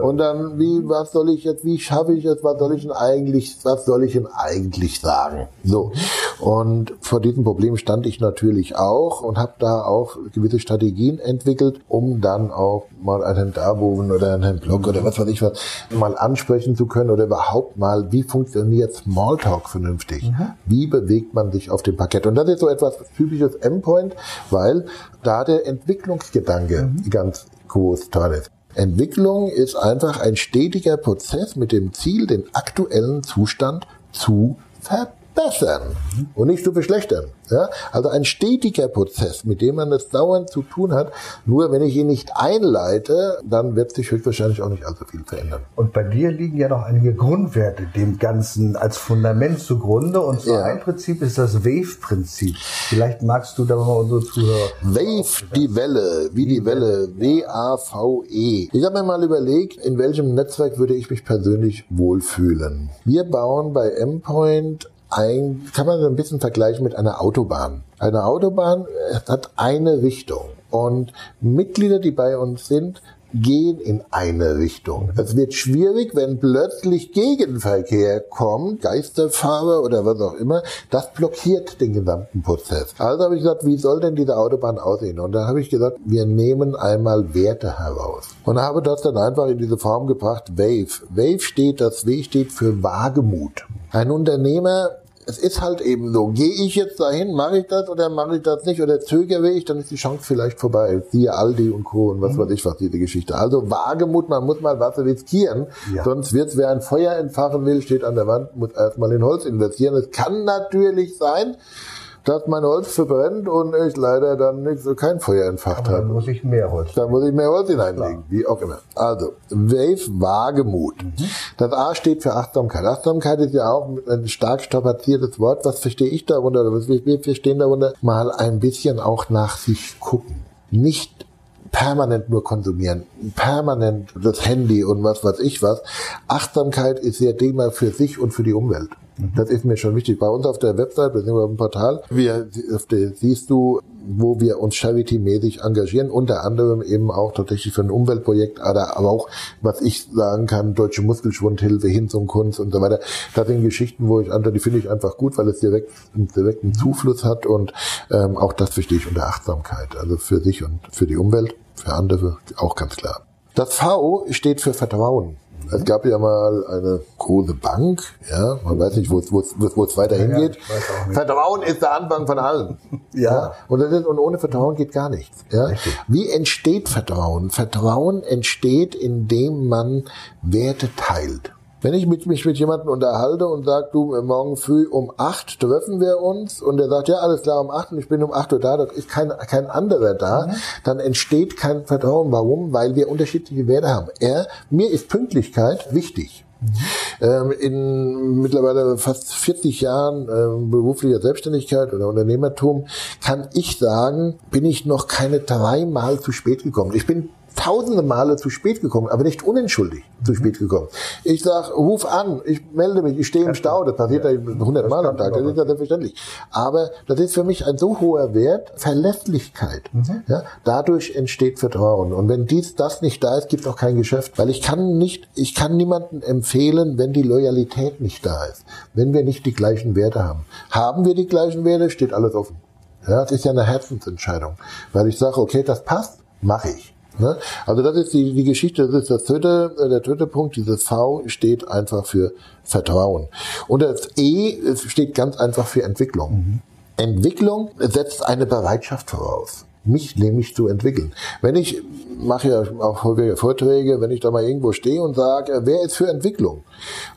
Und dann, wie, was soll ich jetzt, wie schaffe ich es, was soll ich denn eigentlich, was soll ich denn eigentlich sagen? So. Und vor diesem Problem stand ich natürlich auch und habe da auch gewisse Strategien entwickelt, um dann auch mal einen Herrn Darboven oder einen Block oder was weiß ich was mal ansprechen zu können oder überhaupt mal, wie funktioniert Smalltalk vernünftig? Wie bewegt man sich auf dem Parkett? Und das ist so etwas typisches Endpoint, weil da der Entwicklungsgedanke ganz groß dran ist. Entwicklung ist einfach ein stetiger Prozess mit dem Ziel, den aktuellen Zustand zu verbessern. Verbessern und nicht zu verschlechtern. Ja? Also ein stetiger Prozess, mit dem man es dauernd zu tun hat. Nur wenn ich ihn nicht einleite, dann wird sich höchstwahrscheinlich auch nicht allzu viel verändern. Und bei dir liegen ja noch einige Grundwerte dem Ganzen als Fundament zugrunde. Und so Ja. ein Prinzip ist das Wave-Prinzip. Vielleicht magst du da mal unsere Zuhörer. Wave, die Welle, wie die Welle, W-A-V-E. Ich habe mir mal überlegt, in welchem Netzwerk würde ich mich persönlich wohlfühlen. Wir bauen bei Endpoint ein, kann man so ein bisschen vergleichen mit einer Autobahn. Eine Autobahn äh, hat eine Richtung und Mitglieder, die bei uns sind, gehen in eine Richtung. Es wird schwierig, wenn plötzlich Gegenverkehr kommt, Geisterfahrer oder was auch immer, das blockiert den gesamten Prozess. Also habe ich gesagt, wie soll denn diese Autobahn aussehen? Und da habe ich gesagt, wir nehmen einmal Werte heraus. Und habe das dann einfach in diese Form gebracht, Wave. Wave steht, das W steht für Wagemut. Ein Unternehmer es ist halt eben so. Gehe ich jetzt dahin, mache ich das oder mache ich das nicht oder zögere ich, dann ist die Chance vielleicht vorbei. Siehe Aldi und Co. und was weiß ich was, diese Geschichte. Also Wagemut, man muss mal was riskieren. Ja. Sonst wird wer ein Feuer entfachen will, steht an der Wand, muss erstmal in Holz investieren. Es kann natürlich sein, dass mein Holz verbrennt und ich leider dann nicht, so kein Feuer entfacht Dann habe. muss ich mehr Holz. Da muss ich mehr Holz hineinlegen, wie auch immer. Also, Wave Wagemut. Das A steht für Achtsamkeit. Achtsamkeit ist ja auch ein stark strapaziertes Wort. Was verstehe ich darunter? Was wir verstehen darunter? Mal ein bisschen auch nach sich gucken. Nicht permanent nur konsumieren, permanent das Handy und was weiß ich was. Achtsamkeit ist ja Thema für sich und für die Umwelt. Das ist mir schon wichtig. Bei uns auf der Website, beziehungsweise auf dem Portal, wir, siehst du, wo wir uns charity-mäßig engagieren, unter anderem eben auch tatsächlich für ein Umweltprojekt, aber auch, was ich sagen kann, Deutsche Muskelschwundhilfe, Hinz und Kunst und so weiter. Das sind Geschichten, wo ich einfach, die finde ich einfach gut, weil es direkt, direkt einen Zufluss hat und ähm, auch das verstehe ich unter Achtsamkeit. Also für sich und für die Umwelt, für andere auch ganz klar. Das V steht für Vertrauen. Es gab ja mal eine große Bank, ja, man weiß nicht, wo es, weiter hingeht. nicht. Vertrauen ist der Anfang von allem. Ja. Und, das ist, und ohne Vertrauen geht gar nichts. Ja? Wie entsteht Vertrauen? Vertrauen entsteht, indem man Werte teilt. Wenn ich mit, mich mit jemandem unterhalte und sage, du, morgen früh um acht treffen wir uns und der sagt, ja, alles klar, um acht und ich bin um acht Uhr da, da ist kein, kein anderer da, dann entsteht kein Vertrauen. Warum? Weil wir unterschiedliche Werte haben. Er, mir ist Pünktlichkeit wichtig. Ähm, in mittlerweile fast 40 Jahren ähm, beruflicher Selbstständigkeit oder Unternehmertum kann ich sagen, bin ich noch keine dreimal zu spät gekommen. Ich bin tausende Male zu spät gekommen, aber nicht unentschuldigt zu spät gekommen. Ich sag, ruf an, ich melde mich, ich stehe im Stau, das passiert ja 100 Mal am Tag, das ist ja selbstverständlich. Aber das ist für mich ein so hoher Wert, Verlässlichkeit. Ja, dadurch entsteht Vertrauen. Und wenn dies, das nicht da ist, gibt es auch kein Geschäft, weil ich kann nicht, ich kann niemanden empfehlen, wenn die Loyalität nicht da ist, wenn wir nicht die gleichen Werte haben. Haben wir die gleichen Werte, steht alles offen. Ja, das ist ja eine Herzensentscheidung, weil ich sage, okay, das passt, mache ich. Ne? Also das ist die, die Geschichte, das ist das dritte, äh, der dritte Punkt. Dieses V steht einfach für Vertrauen. Und das E steht ganz einfach für Entwicklung. Entwicklung setzt eine Bereitschaft voraus mich nämlich zu entwickeln. Wenn ich mache ja auch häufige Vorträge, wenn ich da mal irgendwo stehe und sage, wer ist für Entwicklung?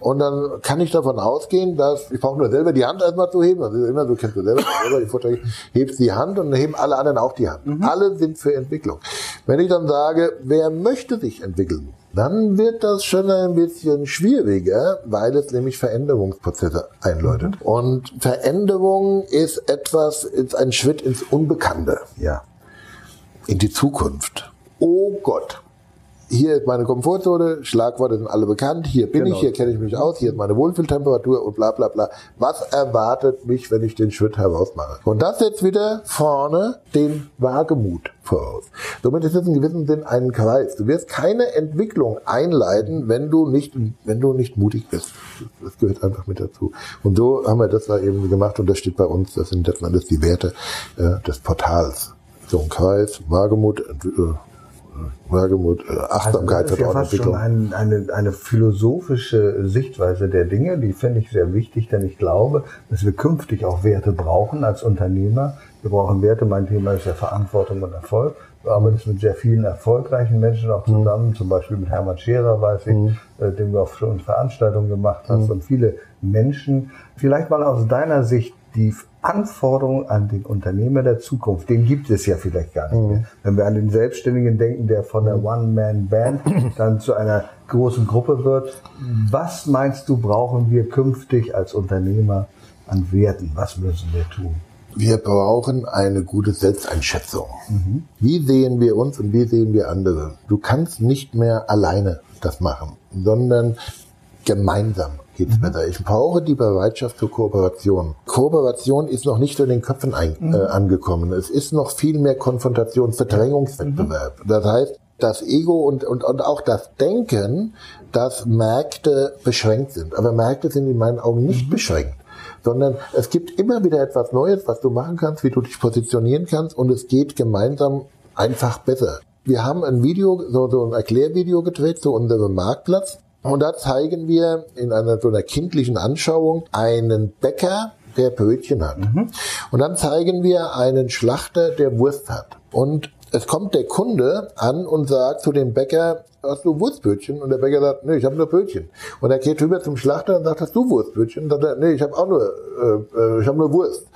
Und dann kann ich davon ausgehen, dass ich brauche nur selber die Hand erstmal zu heben. Ist immer so, kennst du selber, selber die Vorträge, hebst die Hand und dann heben alle anderen auch die Hand. Alle sind für Entwicklung. Wenn ich dann sage, wer möchte sich entwickeln? Dann wird das schon ein bisschen schwieriger, weil es nämlich Veränderungsprozesse einläutet. Und Veränderung ist etwas, ist ein Schritt ins Unbekannte Ja. In die Zukunft. Oh Gott. Hier ist meine Komfortzone, Schlagworte sind alle bekannt, hier bin Genau. ich, hier kenne ich mich aus, hier ist meine Wohlfühltemperatur und bla bla bla. Was erwartet mich, wenn ich den Schritt herausmache? Und das setzt wieder vorne den Wagemut voraus. Somit ist es in gewissem Sinn ein Kreis. Du wirst keine Entwicklung einleiten, wenn du nicht, wenn du nicht mutig bist. Das gehört einfach mit dazu. Und so haben wir das da eben gemacht und das steht bei uns, das sind letzten Endes die Werte äh, des Portals. Wagemut, Ent- äh, Wagemut, äh, Achtsamkeit also das ist ja fast schon ein, eine, eine philosophische Sichtweise der Dinge, die finde ich sehr wichtig, denn ich glaube, dass wir künftig auch Werte brauchen als Unternehmer. Wir brauchen Werte, mein Thema ist ja Verantwortung und Erfolg. Wir arbeiten mit sehr vielen erfolgreichen Menschen auch zusammen, mhm. zum Beispiel mit Hermann Scherer, weiß ich, mhm. äh, dem du auch schon Veranstaltungen gemacht hast mhm. und viele Menschen. Vielleicht mal aus deiner Sicht die Anforderungen an den Unternehmer der Zukunft, den gibt es ja vielleicht gar nicht mehr. Mhm. Wenn wir an den Selbstständigen denken, der von der One-Man-Band dann zu einer großen Gruppe wird, was meinst du, brauchen wir künftig als Unternehmer an Werten? Was müssen wir tun? Wir brauchen eine gute Selbsteinschätzung. Mhm. Wie sehen wir uns und wie sehen wir andere? Du kannst nicht mehr alleine das machen, sondern gemeinsam geht's mhm. besser. Ich brauche die Bereitschaft zur Kooperation. Kooperation ist noch nicht in den Köpfen ein, mhm. äh, angekommen. Es ist noch viel mehr Konfrontation, Verdrängungswettbewerb. Mhm. Das heißt, das Ego und, und, und auch das Denken, dass Märkte beschränkt sind. Aber Märkte sind in meinen Augen nicht mhm. beschränkt sondern es gibt immer wieder etwas Neues, was du machen kannst, wie du dich positionieren kannst und es geht gemeinsam einfach besser. Wir haben ein Video, so, so ein Erklärvideo gedreht zu unserem Marktplatz und da zeigen wir in einer so einer kindlichen Anschauung einen Bäcker, der Brötchen hat. Mhm. Und dann zeigen wir einen Schlachter, der Wurst hat. Und es kommt der Kunde an und sagt zu dem Bäcker, hast du Wurstbrötchen? Und der Bäcker sagt, nee, ich habe nur Brötchen. Und er geht rüber zum Schlachter und sagt, hast du Wurstbrötchen? Und sagt er, nee, ich habe auch nur, äh, äh ich habe nur Wurst.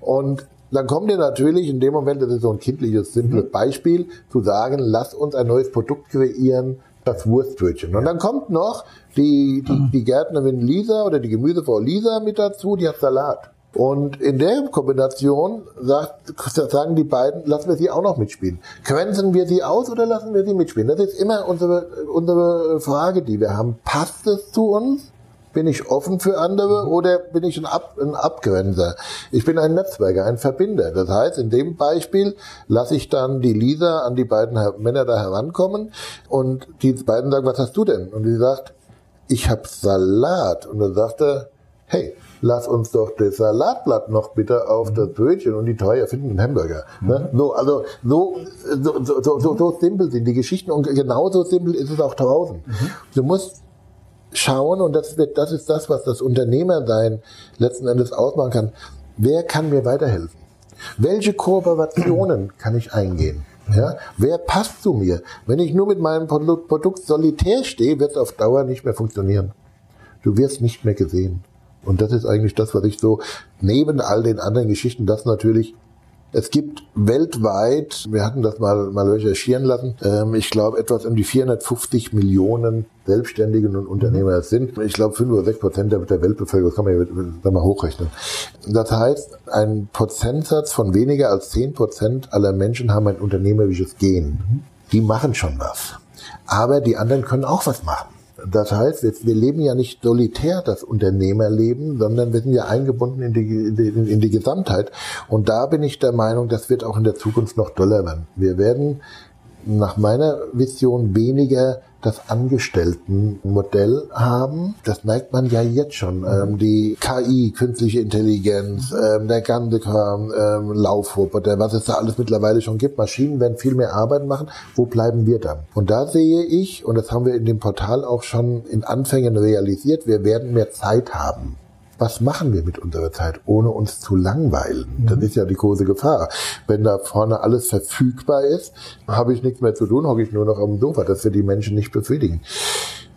Und dann kommt ihr natürlich in dem Moment, das ist so ein kindliches, simples mhm. Beispiel, zu sagen, lass uns ein neues Produkt kreieren, das Wurstbrötchen. Und dann kommt noch die, die, die Gärtnerin Lisa oder die Gemüsefrau Lisa mit dazu, die hat Salat. Und in der Kombination sagt, sagen die beiden, lassen wir sie auch noch mitspielen. Grenzen wir sie aus oder lassen wir sie mitspielen? Das ist immer unsere, unsere Frage, die wir haben. Passt es zu uns? Bin ich offen für andere oder bin ich ein, Ab, ein Abgrenzer? Ich bin ein Netzwerker, ein Verbinder. Das heißt, in dem Beispiel lasse ich dann die Lisa an die beiden Männer da herankommen und die beiden sagen, was hast du denn? Und die sagt, ich habe Salat. Und dann sagt er, hey, lass uns doch das Salatblatt noch bitte auf das Brötchen und die teuer finden einen Hamburger. Ne? So, also so, so, so, so, so simpel sind die Geschichten und genauso simpel ist es auch draußen. Mhm. Du musst schauen, und das, wird, das ist das, was das Unternehmersein letzten Endes ausmachen kann. Wer kann mir weiterhelfen? Welche Kooperationen kann ich eingehen? Ja, wer passt zu mir? Wenn ich nur mit meinem Produkt solitär stehe, wird es auf Dauer nicht mehr funktionieren. Du wirst nicht mehr gesehen. Und das ist eigentlich das, was ich so neben all den anderen Geschichten, das natürlich es gibt weltweit, wir hatten das mal, mal recherchieren lassen, ähm, ich glaube etwas um die 450 Millionen Selbstständigen und Unternehmer sind. Ich glaube 5 oder 6 Prozent der, der Weltbevölkerung, das kann man ja mal hochrechnen. Das heißt, ein Prozentsatz von weniger als 10 Prozent aller Menschen haben ein unternehmerisches Gen. Die machen schon was. Aber die anderen können auch was machen. Das heißt, wir leben ja nicht solitär das Unternehmerleben, sondern wir sind ja eingebunden in die, in in die Gesamtheit. Und da bin ich der Meinung, das wird auch in der Zukunft noch doller werden. Wir werden nach meiner Vision weniger das Angestelltenmodell haben. Das merkt man ja jetzt schon. Ähm, die KI, künstliche Intelligenz, ähm, der ganze Kram, ähm, Laufroboter, was es da alles mittlerweile schon gibt. Maschinen werden viel mehr Arbeit machen. Wo bleiben wir dann? Und da sehe ich, und das haben wir in dem Portal auch schon in Anfängen realisiert, wir werden mehr Zeit haben was machen wir mit unserer Zeit, ohne uns zu langweilen? Mhm. Das ist ja die große Gefahr. Wenn da vorne alles verfügbar ist, habe ich nichts mehr zu tun, hocke ich nur noch am Sofa. Das wird die Menschen nicht befriedigen.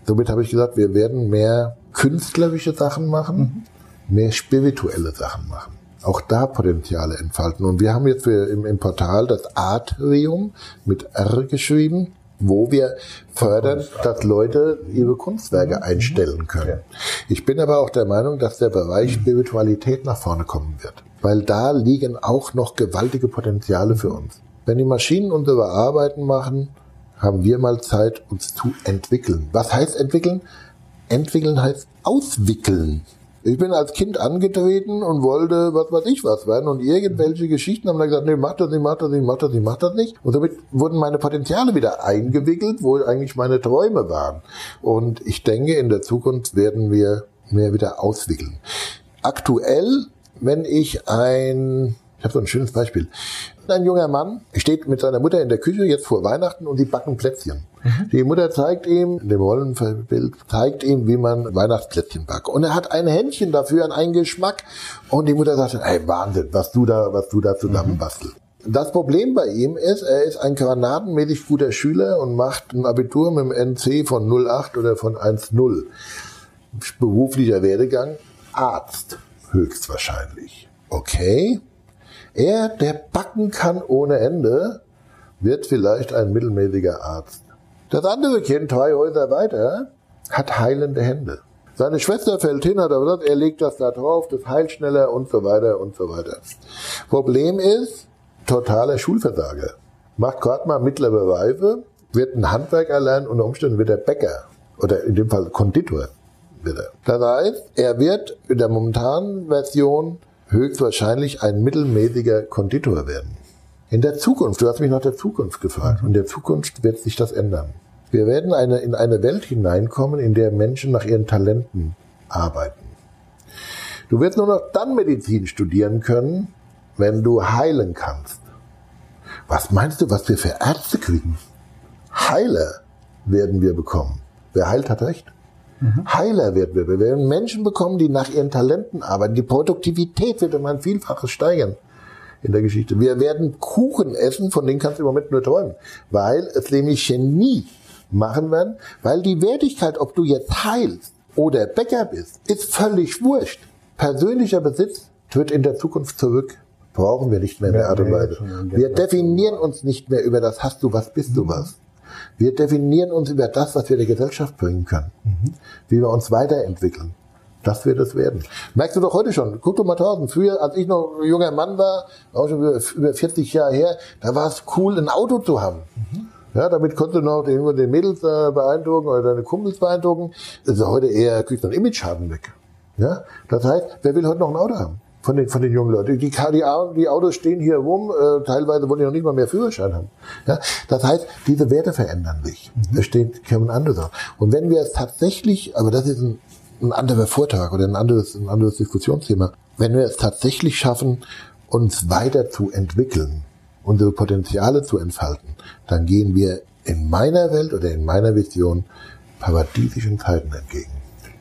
Somit habe ich gesagt, wir werden mehr künstlerische Sachen machen, mhm. mehr spirituelle Sachen machen. Auch da Potenziale entfalten. Und wir haben jetzt im, im Portal das Atrium mit R geschrieben wo wir fördern, dass Leute ihre Kunstwerke mhm. einstellen können. Ich bin aber auch der Meinung, dass der Bereich Spiritualität nach vorne kommen wird, weil da liegen auch noch gewaltige Potenziale für uns. Wenn die Maschinen unsere Arbeiten machen, haben wir mal Zeit, uns zu entwickeln. Was heißt entwickeln? Entwickeln heißt auswickeln. Ich bin als Kind angetreten und wollte was weiß ich was werden und irgendwelche Geschichten haben dann gesagt, nee, mach das nicht, mach das nicht, mach das nicht, mach das nicht. Und damit wurden meine Potenziale wieder eingewickelt, wo eigentlich meine Träume waren. Und ich denke, in der Zukunft werden wir mehr wieder auswickeln. Aktuell, wenn ich ein Ich habe so ein schönes Beispiel. Ein junger Mann steht mit seiner Mutter in der Küche jetzt vor Weihnachten und sie backen Plätzchen. Mhm. Die Mutter zeigt ihm, in dem Rollenbild, zeigt ihm, wie man Weihnachtsplätzchen backt. Und er hat ein Händchen dafür, an einen Geschmack. Und die Mutter sagt, ey, Wahnsinn, was du da, was du da zusammenbastelst. Mhm. Das Problem bei ihm ist, er ist ein granatenmäßig guter Schüler und macht ein Abitur mit einem NC von 0,8 oder von 1,0. Beruflicher Werdegang, Arzt, höchstwahrscheinlich. Okay. Er, der backen kann ohne Ende, wird vielleicht ein mittelmäßiger Arzt. Das andere Kind, drei Häuser weiter, hat heilende Hände. Seine Schwester fällt hin, hat aber gesagt, er legt das da drauf, das heilt schneller und so weiter und so weiter. Problem ist, totaler Schulversager. Macht gerade mal mittlere Reife, wird ein Handwerk erlernen, unter Umständen wird er Bäcker oder in dem Fall Konditor. Wird er. Das heißt, er wird in der momentanen Version höchstwahrscheinlich ein mittelmäßiger Konditor werden. In der Zukunft, du hast mich nach der Zukunft gefragt, in der Zukunft wird sich das ändern. Wir werden eine, in eine Welt hineinkommen, in der Menschen nach ihren Talenten arbeiten. Du wirst nur noch dann Medizin studieren können, wenn du heilen kannst. Was meinst du, was wir für Ärzte kriegen? Heiler werden wir bekommen. Wer heilt, hat recht. Mhm. Heiler werden wir. Wir werden Menschen bekommen, die nach ihren Talenten arbeiten. Die Produktivität wird um ein Vielfaches steigern in der Geschichte. Wir werden Kuchen essen, von denen kannst du im Moment nur träumen, weil es nämlich Genie machen werden, weil die Wertigkeit, ob du jetzt heilst oder Bäcker bist, ist völlig wurscht. Persönlicher Besitz tritt in der Zukunft zurück. Brauchen wir nicht mehr in der Art und Weise. Wir definieren uns nicht mehr über das hast du was, bist du was. Wir definieren uns über das, was wir der Gesellschaft bringen können. Mhm. Wie wir uns weiterentwickeln. Das wird es werden. Merkst du doch heute schon. Guck doch mal draußen. Früher, als ich noch ein junger Mann war, auch schon über 40 Jahre her, da war es cool, ein Auto zu haben. Mhm. Ja, damit konntest du noch den, den Mädels äh, beeindrucken oder deine Kumpels beeindrucken. Ist heute eher, kriegt man Image-Schaden weg. Ja, das heißt, wer will heute noch ein Auto haben? Von den, von den jungen Leuten. Die, die, die Autos stehen hier rum, äh, teilweise wollen die noch nicht mal mehr Führerschein haben. Ja? Das heißt, diese Werte verändern sich. Mhm. Es steht kommen andere Und wenn wir es tatsächlich, aber das ist ein, ein anderer Vortrag oder ein anderes, ein anderes Diskussionsthema, wenn wir es tatsächlich schaffen, uns weiter zu entwickeln, unsere Potenziale zu entfalten, dann gehen wir in meiner Welt oder in meiner Vision paradiesischen Zeiten entgegen.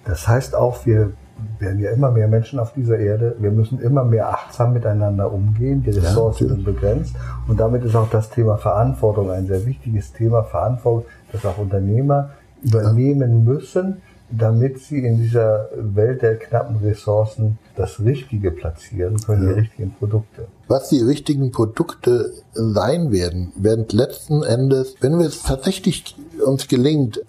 Das heißt auch, wir werden ja immer mehr Menschen auf dieser Erde. Wir müssen immer mehr achtsam miteinander umgehen. Die Ressourcen ja, sind begrenzt. Und damit ist auch das Thema Verantwortung ein sehr wichtiges Thema. Verantwortung, das auch Unternehmer übernehmen müssen, damit sie in dieser Welt der knappen Ressourcen das Richtige platzieren können, ja. die richtigen Produkte. Was die richtigen Produkte sein werden, werden letzten Endes, wenn wir es tatsächlich uns gelingt,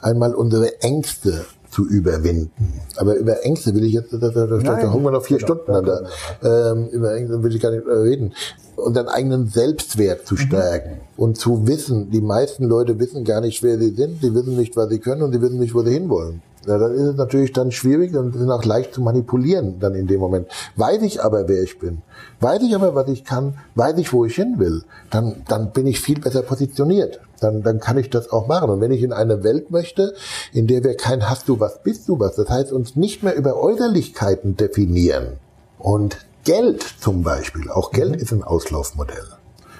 einmal unsere Ängste zu überwinden. Aber über Ängste will ich jetzt, da, da, da, da haben wir noch vier genau, Stunden an da. Ähm, über Ängste will ich gar nicht reden. Und dann eigenen Selbstwert zu mhm. stärken mhm. und zu wissen, die meisten Leute wissen gar nicht, wer sie sind, sie wissen nicht, was sie können und sie wissen nicht, wo sie hinwollen. Ja, dann ist es natürlich dann schwierig und sind auch leicht zu manipulieren dann in dem Moment. Weiß ich aber, wer ich bin, weiß ich aber, was ich kann, weiß ich, wo ich hin will, dann, dann bin ich viel besser positioniert. Dann, dann kann ich das auch machen. Und wenn ich in eine Welt möchte, in der wir kein Hast du was, bist du was, das heißt uns nicht mehr über Äußerlichkeiten definieren und Geld zum Beispiel, auch Geld mhm. ist ein Auslaufmodell.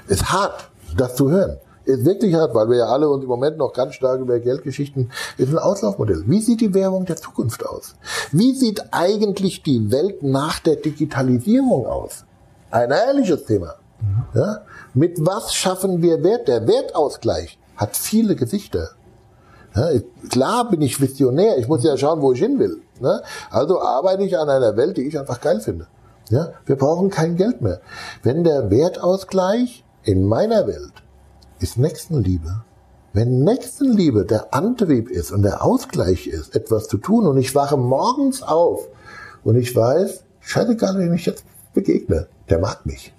Ist hart, das zu hören wirklich hart, weil wir ja alle uns im Moment noch ganz stark über Geldgeschichten, ist ein Auslaufmodell. Wie sieht die Währung der Zukunft aus? Wie sieht eigentlich die Welt nach der Digitalisierung aus? Ein ehrliches Thema. Mhm. Ja? Mit was schaffen wir Wert? Der Wertausgleich hat viele Gesichter. Ja, klar bin ich visionär, ich muss ja schauen, wo ich hin will. Ne? Also arbeite ich an einer Welt, die ich einfach geil finde. Ja? Wir brauchen kein Geld mehr. Wenn der Wertausgleich in meiner Welt ist Nächstenliebe. Wenn Nächstenliebe der Antrieb ist und der Ausgleich ist, etwas zu tun und ich wache morgens auf und ich weiß, scheißegal, wenn ich jetzt begegne, der mag mich.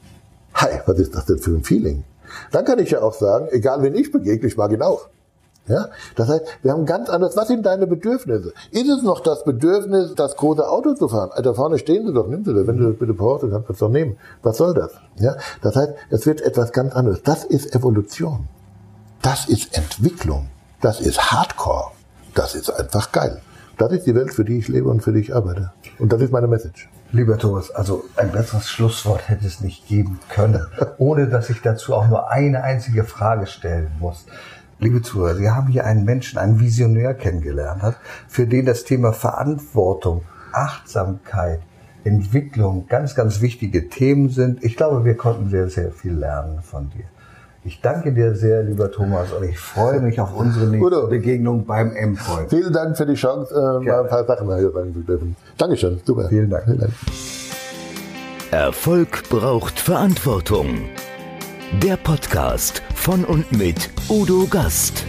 Hi, was ist das denn für ein Feeling? Dann kann ich ja auch sagen, egal wen ich begegne, ich mag ihn auch. Ja? Das heißt, wir haben ganz anders, was sind deine Bedürfnisse? Ist es noch das Bedürfnis, das große Auto zu fahren? Da vorne stehen sie doch, nimm sie doch. Wenn du das bitte brauchst, dann kannst du es doch nehmen. Was soll das? Ja? Das heißt, es wird etwas ganz anderes. Das ist Evolution. Das ist Entwicklung. Das ist Hardcore. Das ist einfach geil. Das ist die Welt, für die ich lebe und für die ich arbeite. Und das ist meine Message. Lieber Thomas, also ein besseres Schlusswort hätte es nicht geben können, ohne dass ich dazu auch nur eine einzige Frage stellen muss. Liebe Zuhörer, Sie haben hier einen Menschen, einen Visionär kennengelernt, hat, für den das Thema Verantwortung, Achtsamkeit, Entwicklung ganz, ganz wichtige Themen sind. Ich glaube, wir konnten sehr, sehr viel lernen von dir. Ich danke dir sehr, lieber Thomas, und ich freue mich auf unsere nächste Udo. Begegnung beim M-Point. Vielen Dank für die Chance, äh, mal ein paar Sachen hier sagen zu dürfen. Dankeschön, super. Vielen Dank. Vielen Dank. Erfolg braucht Verantwortung. Der Podcast von und mit Udo Gast.